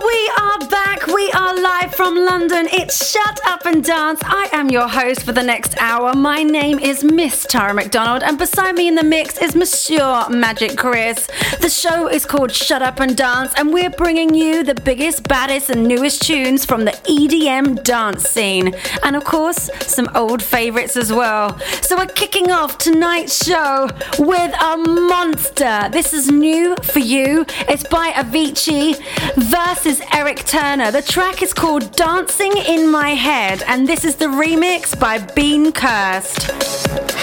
we are back. We are live from London. It's Shut Up and Dance. I am your host for the next hour. My name is Miss Tara McDonald, and beside me in the mix is Monsieur Magic Chris. The show is called Shut Up and Dance, and we're bringing you the biggest, baddest, and newest tunes from the EDM dance scene. And of course, some old favorites as well. So we're kicking off tonight's show with a monster. This is new for you. It's by Avicii versus Eric Turner. The track is called Dancing in My Head, and this is the remix by Bean Cursed.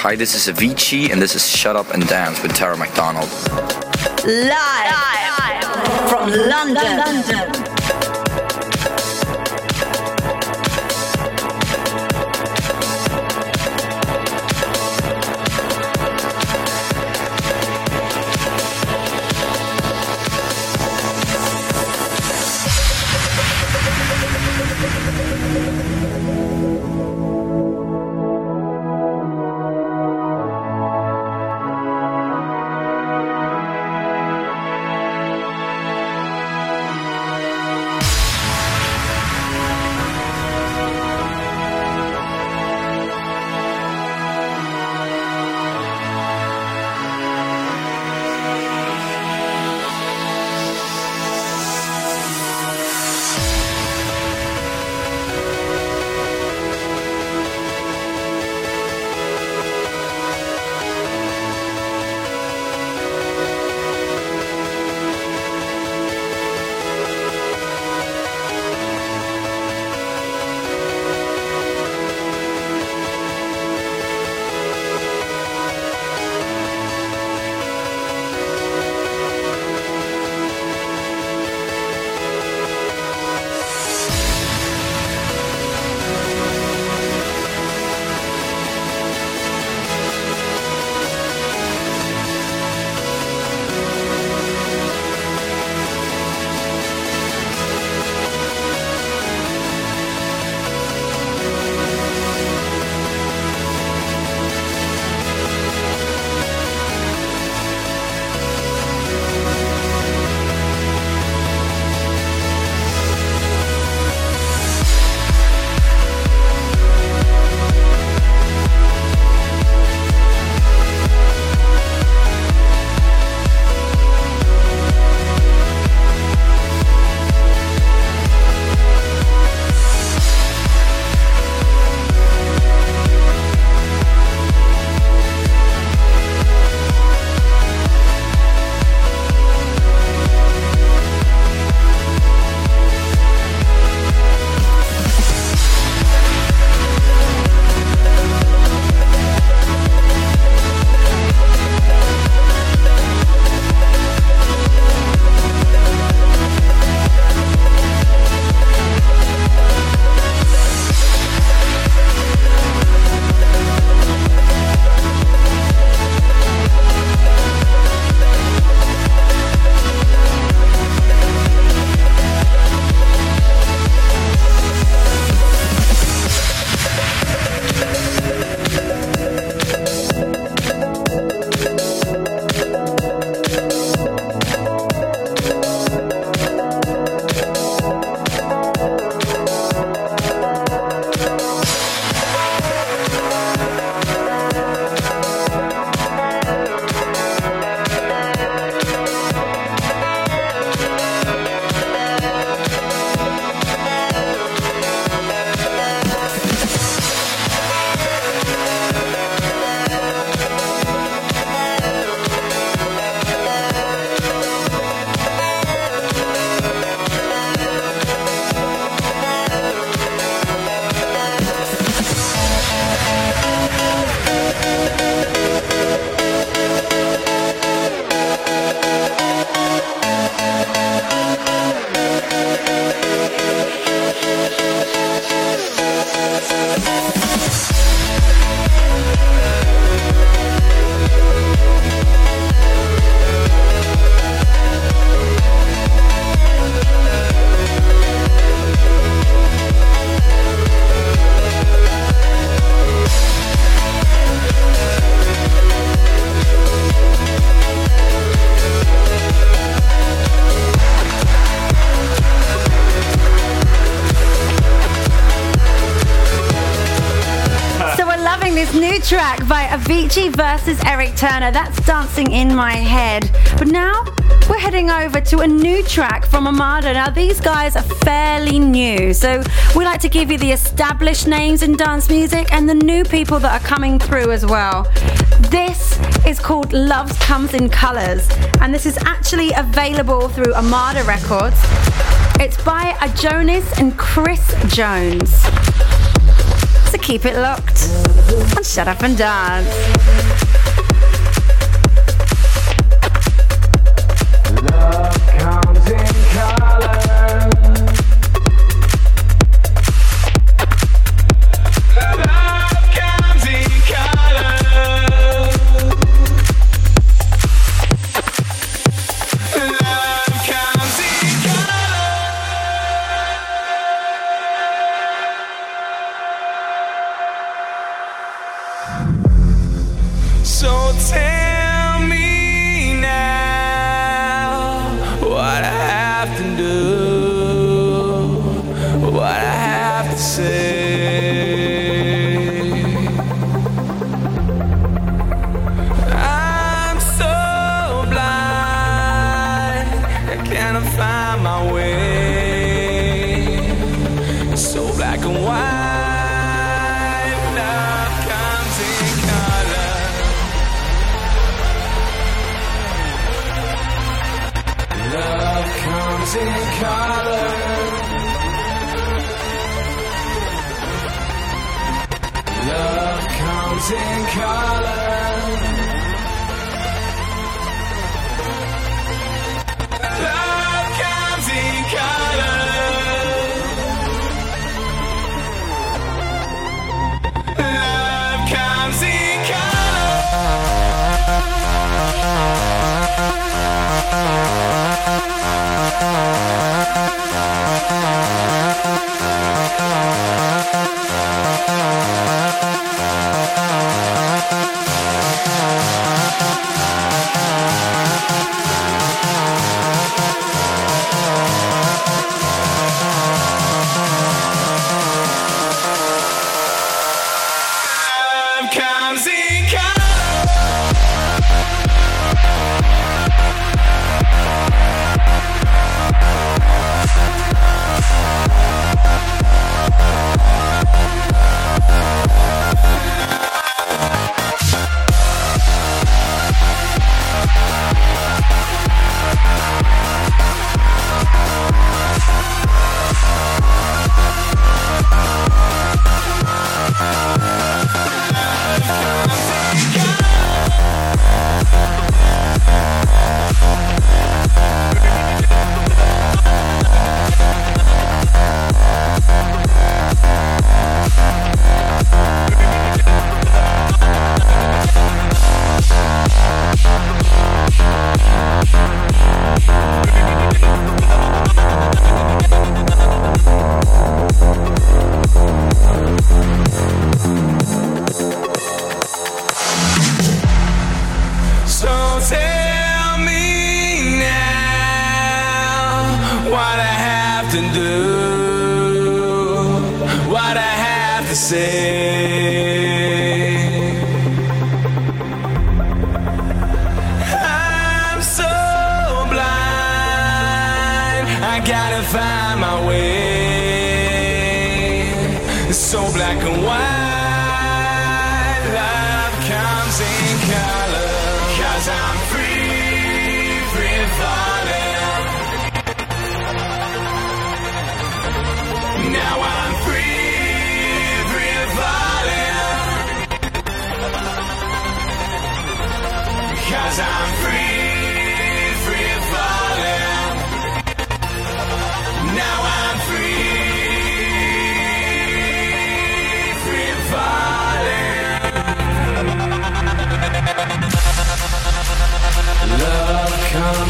Hi, this is Avicii, and this is Shut Up and Dance with Tara McDonald. Live, Live. from London. London. Versus Eric Turner. That's dancing in my head. But now we're heading over to a new track from Armada. Now, these guys are fairly new, so we like to give you the established names in dance music and the new people that are coming through as well. This is called Love Comes in Colors, and this is actually available through Armada Records. It's by a Jonas and Chris Jones. So keep it locked and shut up and dance.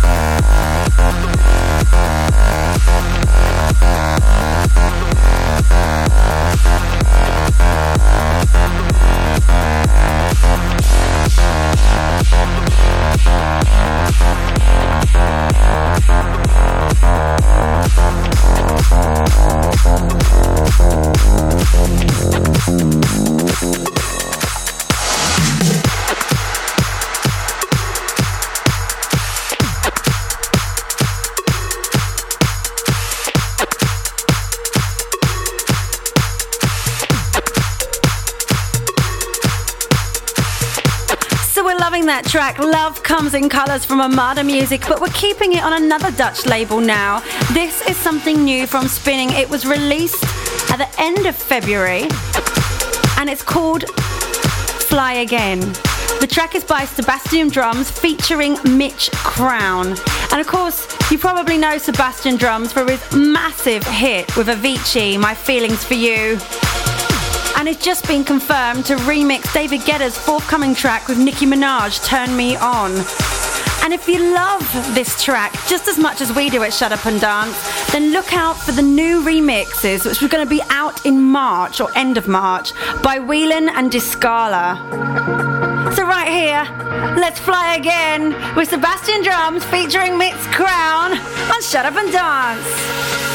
Thank that track, Love Comes in Colours from Armada Music, but we're keeping it on another Dutch label now. This is something new from Spinning. It was released at the end of February and it's called Fly Again. The track is by Sebastien Drums featuring Mitch Crown. And of course, you probably know Sebastien Drums for his massive hit with Avicii, My Feelings for You and it's just been confirmed to remix David Guetta's forthcoming track with Nicki Minaj, Turn Me On. And if you love this track just as much as we do at Shut Up and Dance, then look out for the new remixes, which are going to be out in March or end of March by Whelan and Di Scala. So, right here, let's fly again with Sebastien Drums featuring Mitch Crown on Shut Up and Dance.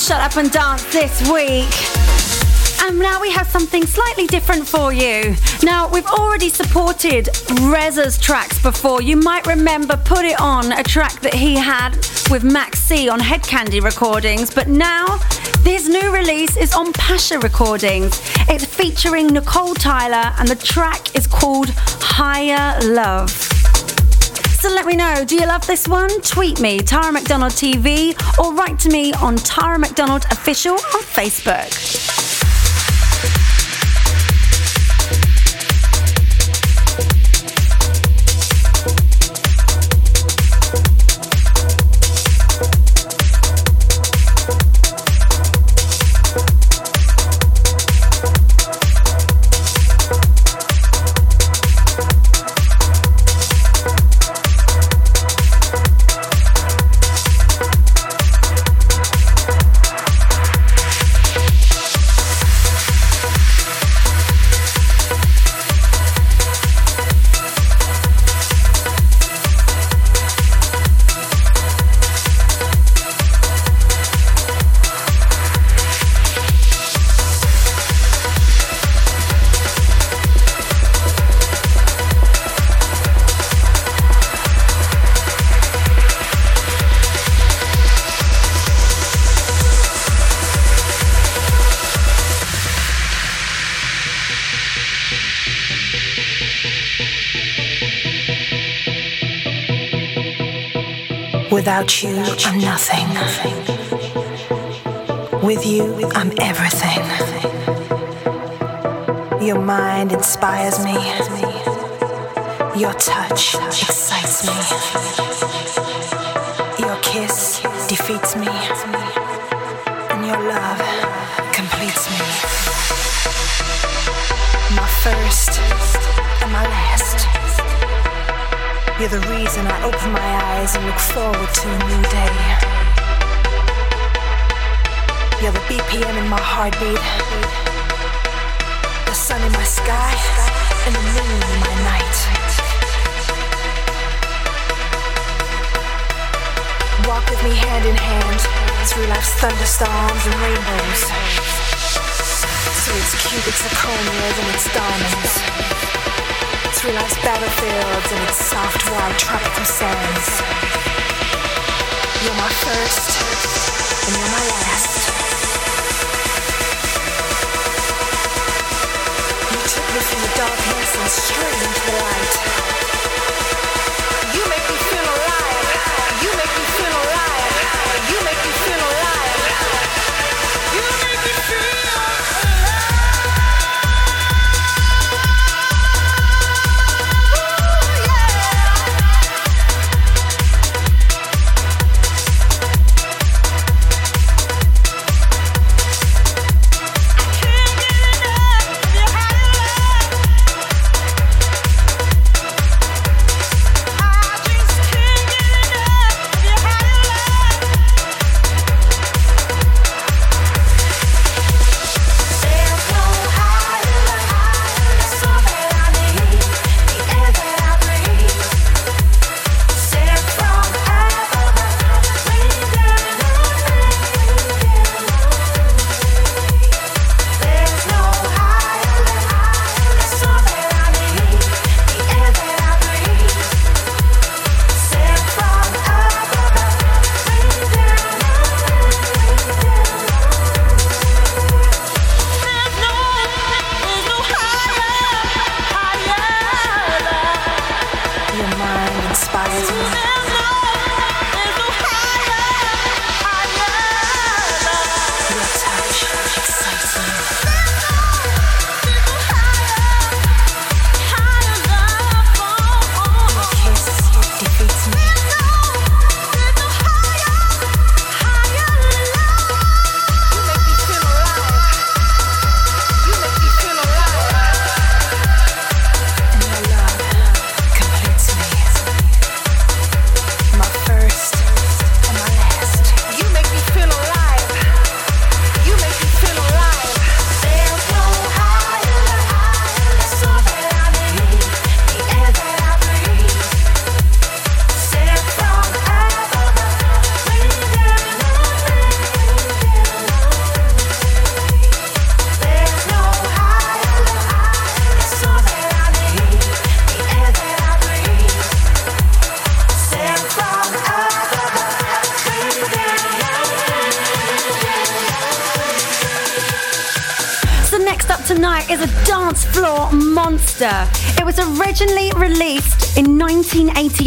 Shut Up and Dance this week. And now we have something slightly different for you. Now, we've already supported Reza's tracks before. You might remember Put It On, a track that he had with Max C on Head Candy recordings, but now this new release is on Pacha recordings. It's featuring Nicole Tyler, and the track is called Higher Love. So let me know, do you love this one? Tweet me, Tara McDonald TV, or write to me on Tara McDonald Official on Facebook. Without you, I'm nothing. With you, I'm everything. Your mind inspires me. Your touch excites me. The reason I open my eyes and look forward to a new day. You're the BPM in my heartbeat, the sun in my sky, and the moon in my night. Walk with me hand in hand through life's thunderstorms and rainbows. Through its cubic zirconias and its diamonds industrialized battlefields and its soft white tropical sands. You're my first, and you're my last. You took me from the darkness and straight into the light. You make me feel alive. You make me feel alive. You make me feel alive.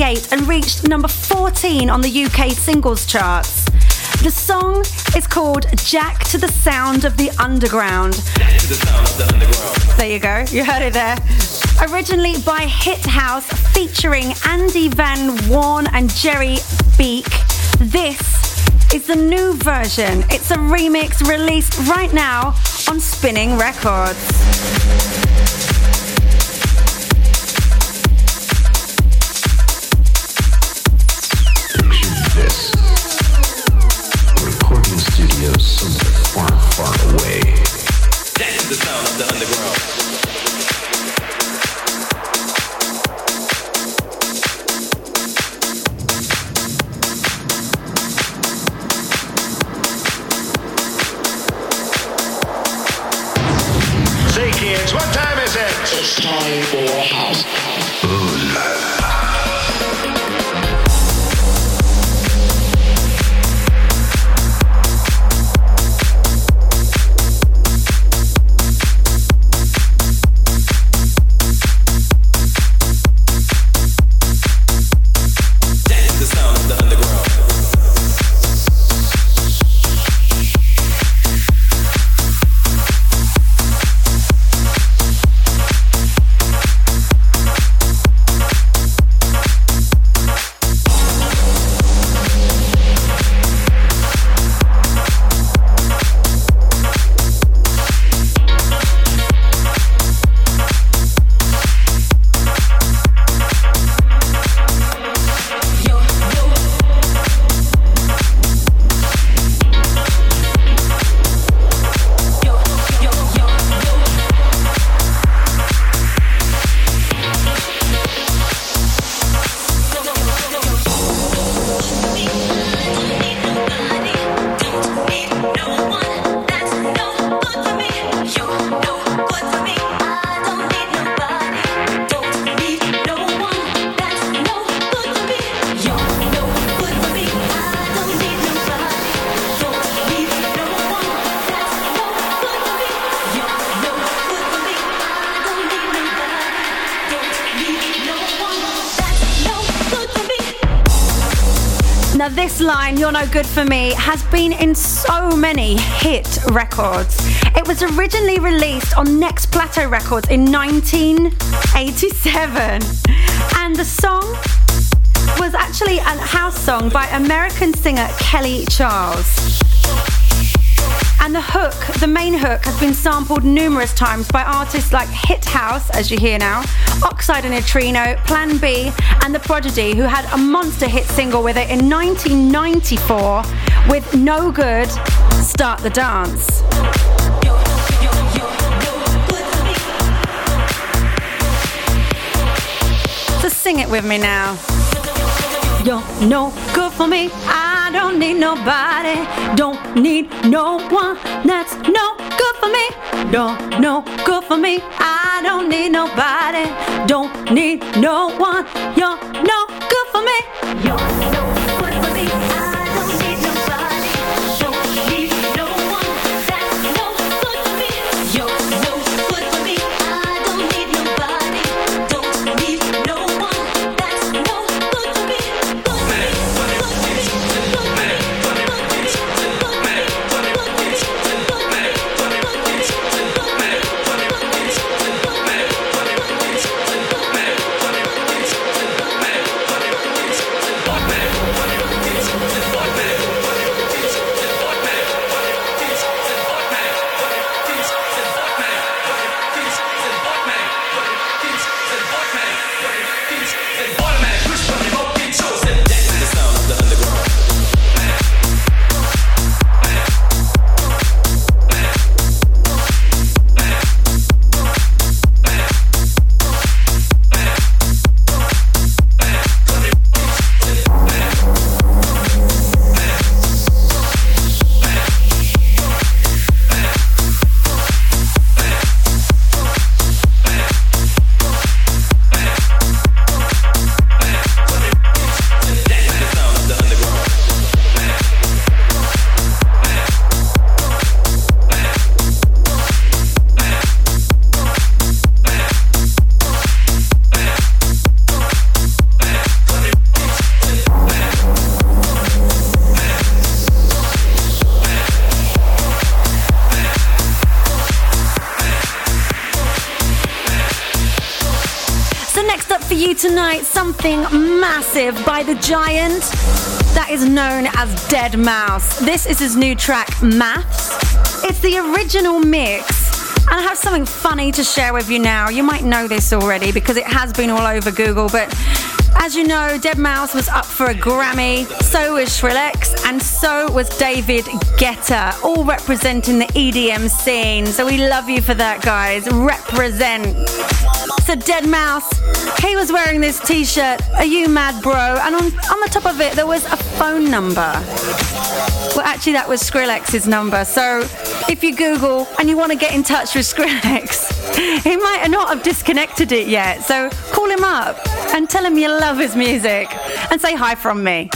1988 and reached number 14 on the UK singles charts. The song is called Jack to the Sound of the Underground. There you go, you heard it there. Originally by Hit House featuring Andy Van Worn and Jerry Beak, this is the new version. It's a remix released right now on Spinning Records. You're No Good For Me has been in so many hit records. It was originally released on Next Plateau Records in 1987. And the song was actually a house song by American singer Kelly Charles. And the hook, the main hook, has been sampled numerous times by artists like Hit House, as you hear now, Oxide and Neutrino, Plan B, and The Prodigy, who had a monster hit single with it in 1994 with No Good, Start the Dance. So sing it with me now. You're no good for me. I need nobody, don't need no one that's no good for me. No, no good for me. I don't need nobody, don't need no one. You're no good for me. You're the giant that is known as Deadmau5. This is his new track, Maths. It's the original mix. And I have something funny to share with you now. You might know this already because it has been all over Google, but as you know, Deadmau5 was up for a Grammy, so was Skrillex, and so was David Guetta, all representing the EDM scene. So we love you for that, guys. Represent. So Deadmau5, he was wearing this t shirt, Are You Mad Bro? And on, on the top of it, there was a phone number. Well, actually, that was Skrillex's number. So if you Google and you want to get in touch with Skrillex, he might not have disconnected it yet. So call him up and tell him you love his music and say hi from me.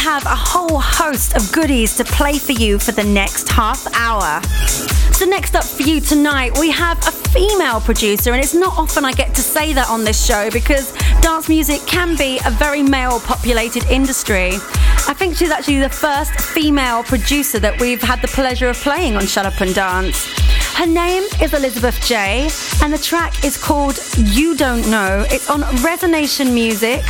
Have a whole host of goodies to play for you for the next half hour. So, next up for you tonight, we have a female producer, and it's not often I get to say that on this show because dance music can be a very male populated industry. I think she's actually the first female producer that we've had the pleasure of playing on Shut Up and Dance. Her name is Elizabeth J, and the track is called You Don't Know. It's on Resonation Music.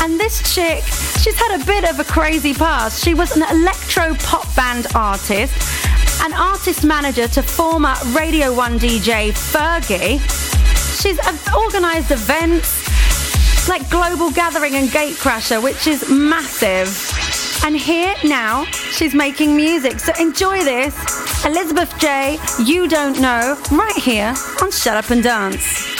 And this chick, she's had a bit of a crazy past. She was an electro pop band artist, an artist manager to former Radio 1 DJ Fergie. She's organised events like Global Gathering and Gatecrasher, which is massive. And here now, she's making music. So enjoy this. Elizabeth J, You Don't Know, right here on Shut Up and Dance.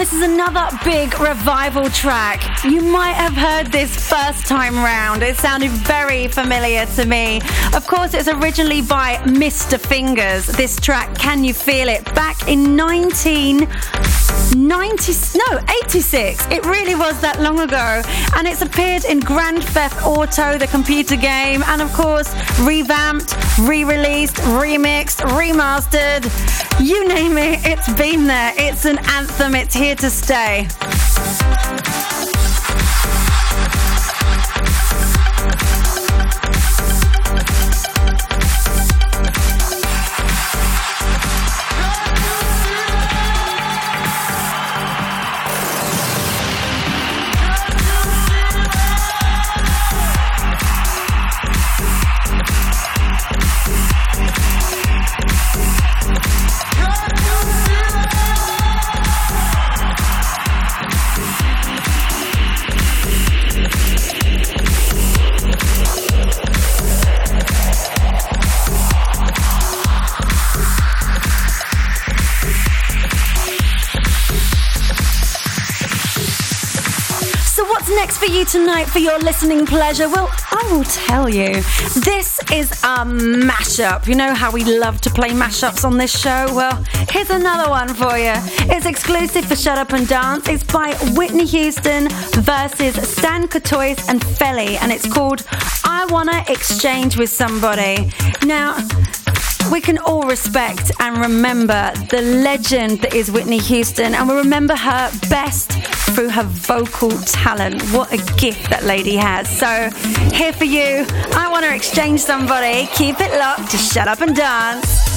This is another big revival track. You might have heard this first time round. It sounded very familiar to me. Of course, it's originally by Mr. Fingers. This track, Can You Feel It? Back in 1990, no, 86. It really was that long ago. And it's appeared in Grand Theft Auto, the computer game, and of course, revamped, re released, remixed, remastered. You name it, it's been there. It's an anthem, it's here to stay. Tonight for your listening pleasure? Well, I will tell you. This is a mashup. You know how we love to play mashups on this show? Well, here's another one for you. It's exclusive for Shut Up and Dance. It's by Whitney Houston versus Stan Courtois and Felly, and it's called I Wanna Exchange with Somebody. Now, we can all respect and remember the legend that is Whitney Houston, and we remember her best through her vocal talent. What a gift that lady has. So, here for you, I want to exchange somebody. Keep it locked to shut up and dance.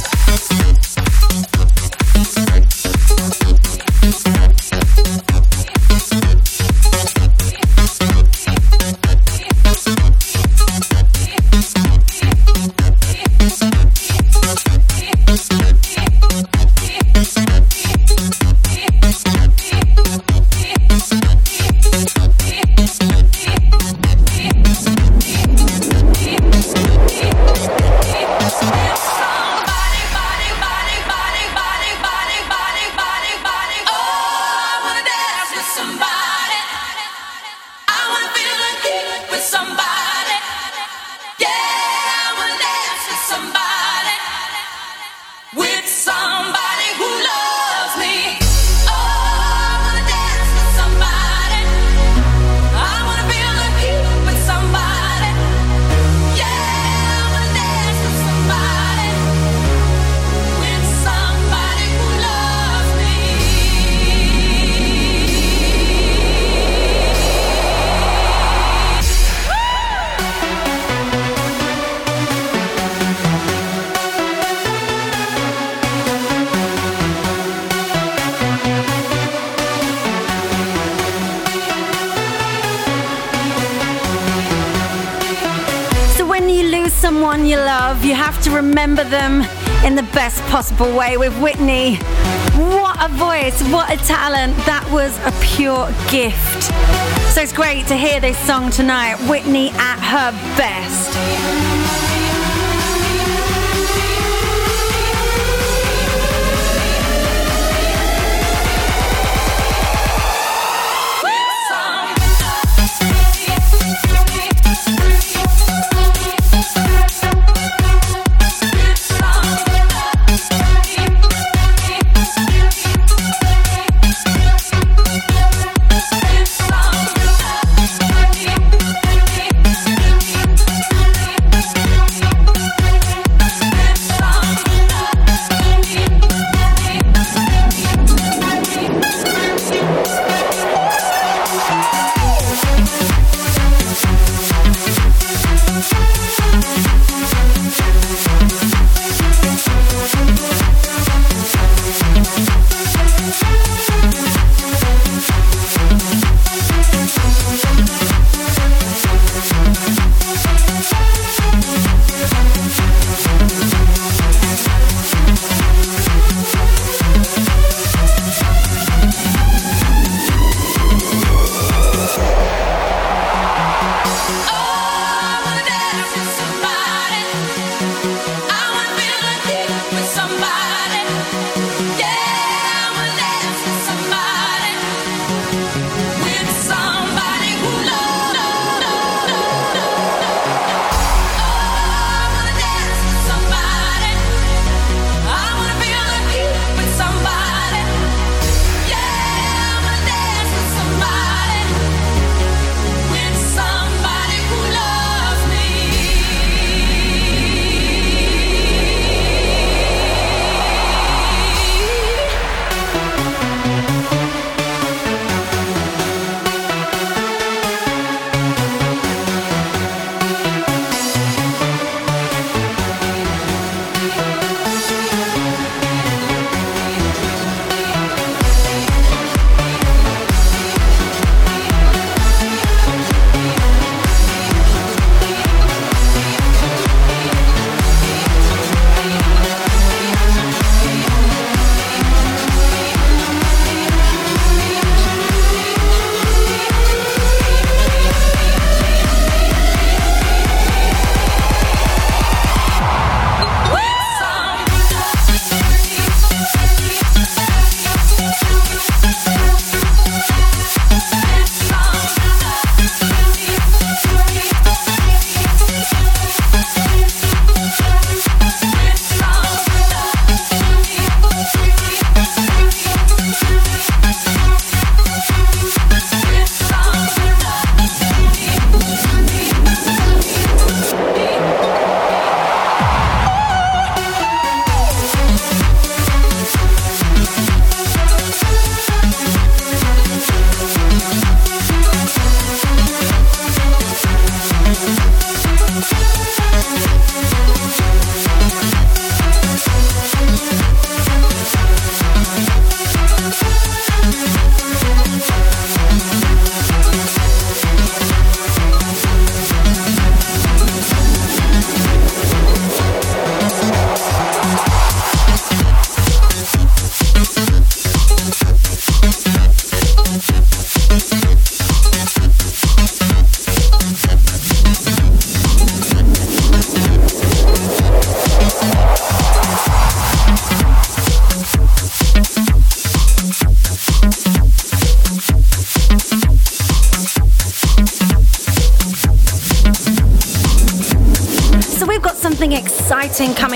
Possible way with Whitney. What a voice, what a talent. That was a pure gift. So it's great to hear this song tonight, Whitney at her best.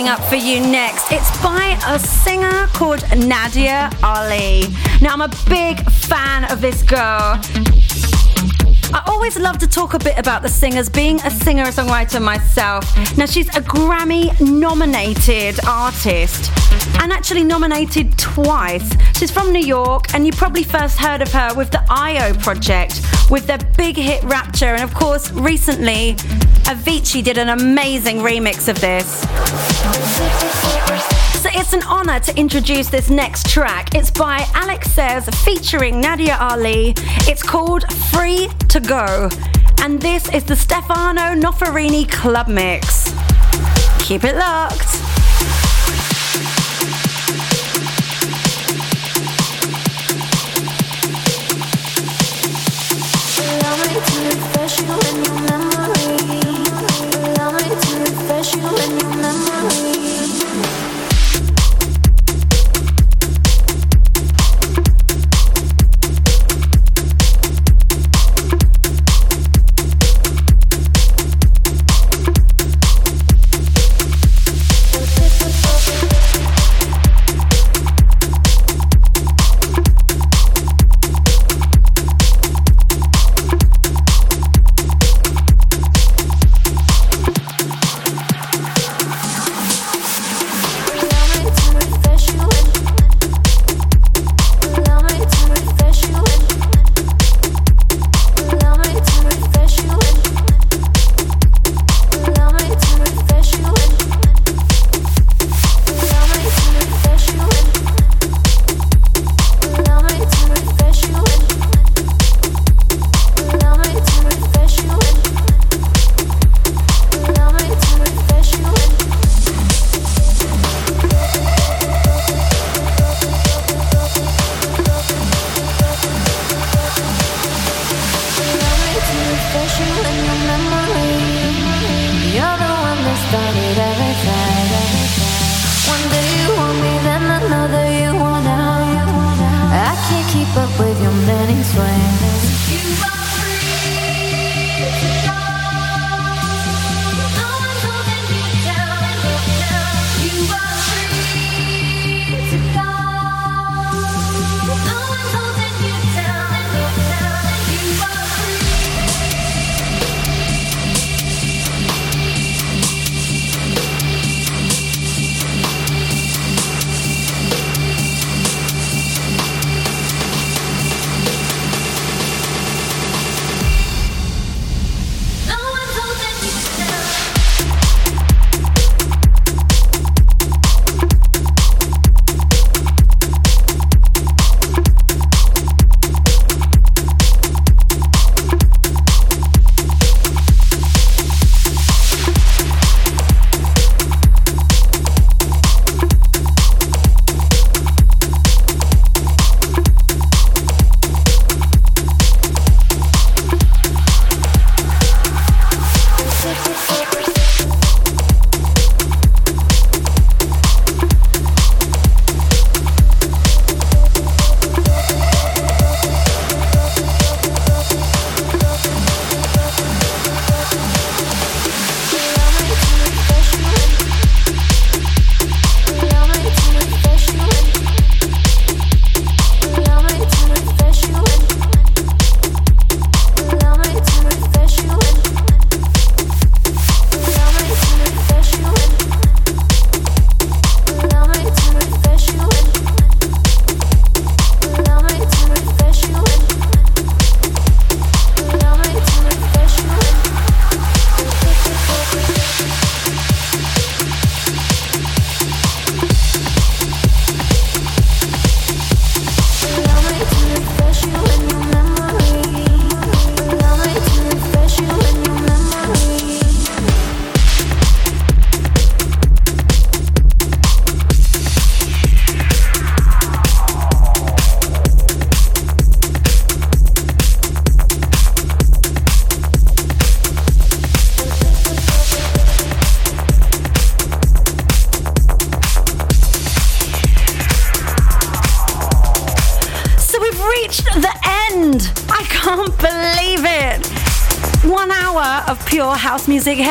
Coming up for you next. It's by a singer called Nadia Ali. Now, I'm a big fan of this girl. I always love to talk a bit about the singers, being a singer songwriter myself. Now, she's a Grammy nominated artist and actually nominated twice. She's from New York, and you probably first heard of her with the IO project, with their big hit Rapture. And of course, recently, Avicii did an amazing remix of this. So it's an honor to introduce this next track. It's by Alex Sayz featuring Nadia Ali. It's called Free to Go. And this is the Stefano Noferini Club Mix. Keep it locked. Allow me to refresh you your memory let me you remember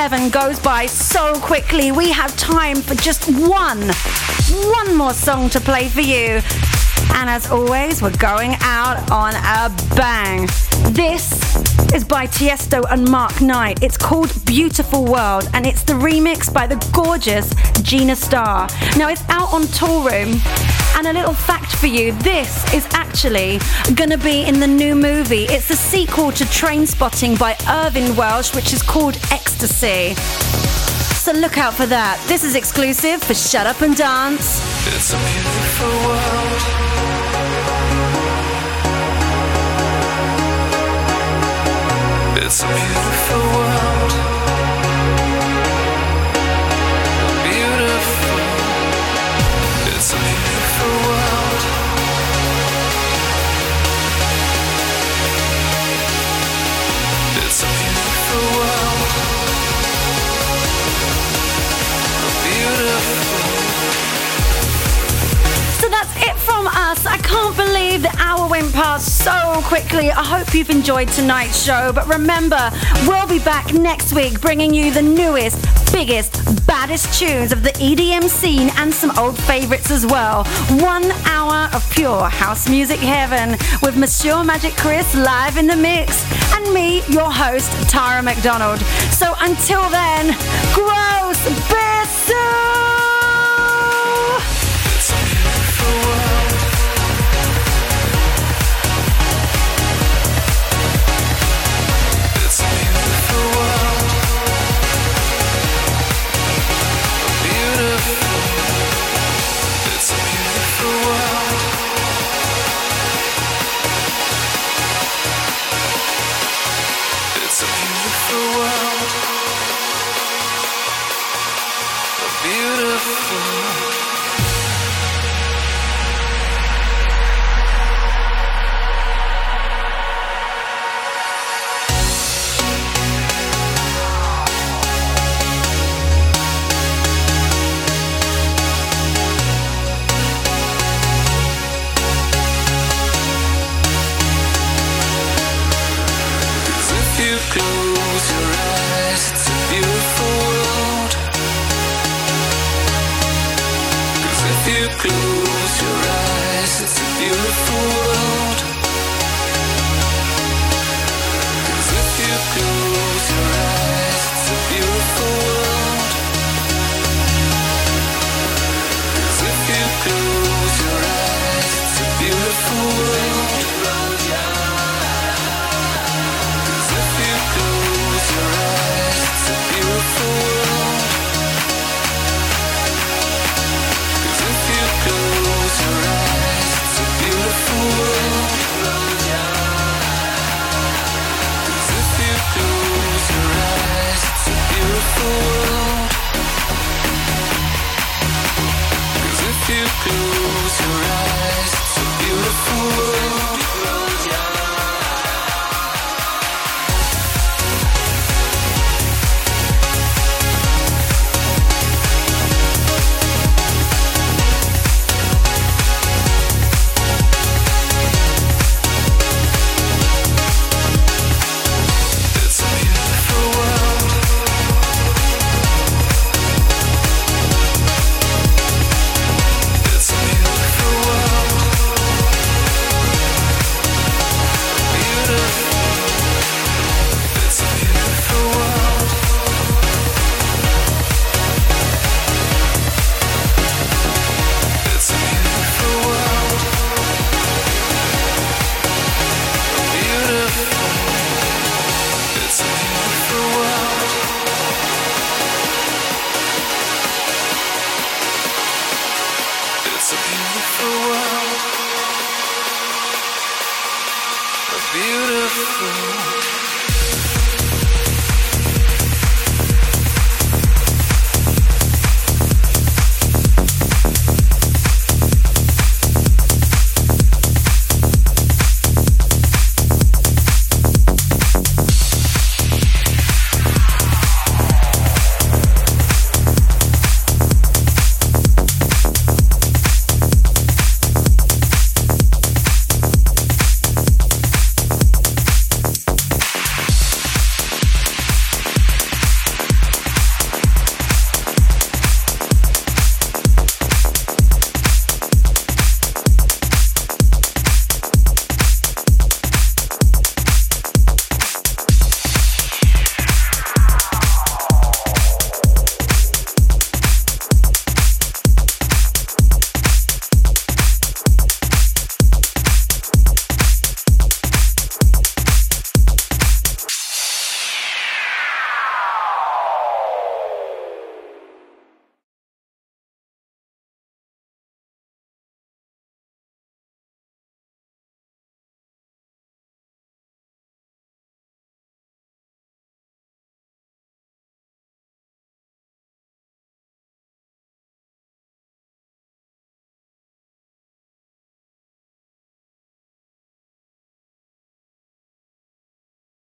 Seven goes by so quickly. We have time for just one, one more song to play for you. And as always, we're going out on a bang. This is by Tiesto and Mark Knight. It's called Beautiful World and it's the remix by the gorgeous Gina Starr. Now it's out on Toolroom. And a little fact for you this is actually going to be in the new movie. It's the sequel to Trainspotting by Irvine Welsh, which is called Ecstasy. So look out for that. This is exclusive for Shut Up and Dance. It from us. I can't believe the hour went past so quickly. I hope you've enjoyed tonight's show. But remember, we'll be back next week bringing you the newest, biggest, baddest tunes of the EDM scene and some old favorites as well. One hour of pure house music heaven with Monsieur Magic Chris live in the mix and me, your host, Tara McDonald. So until then, gross Bissell!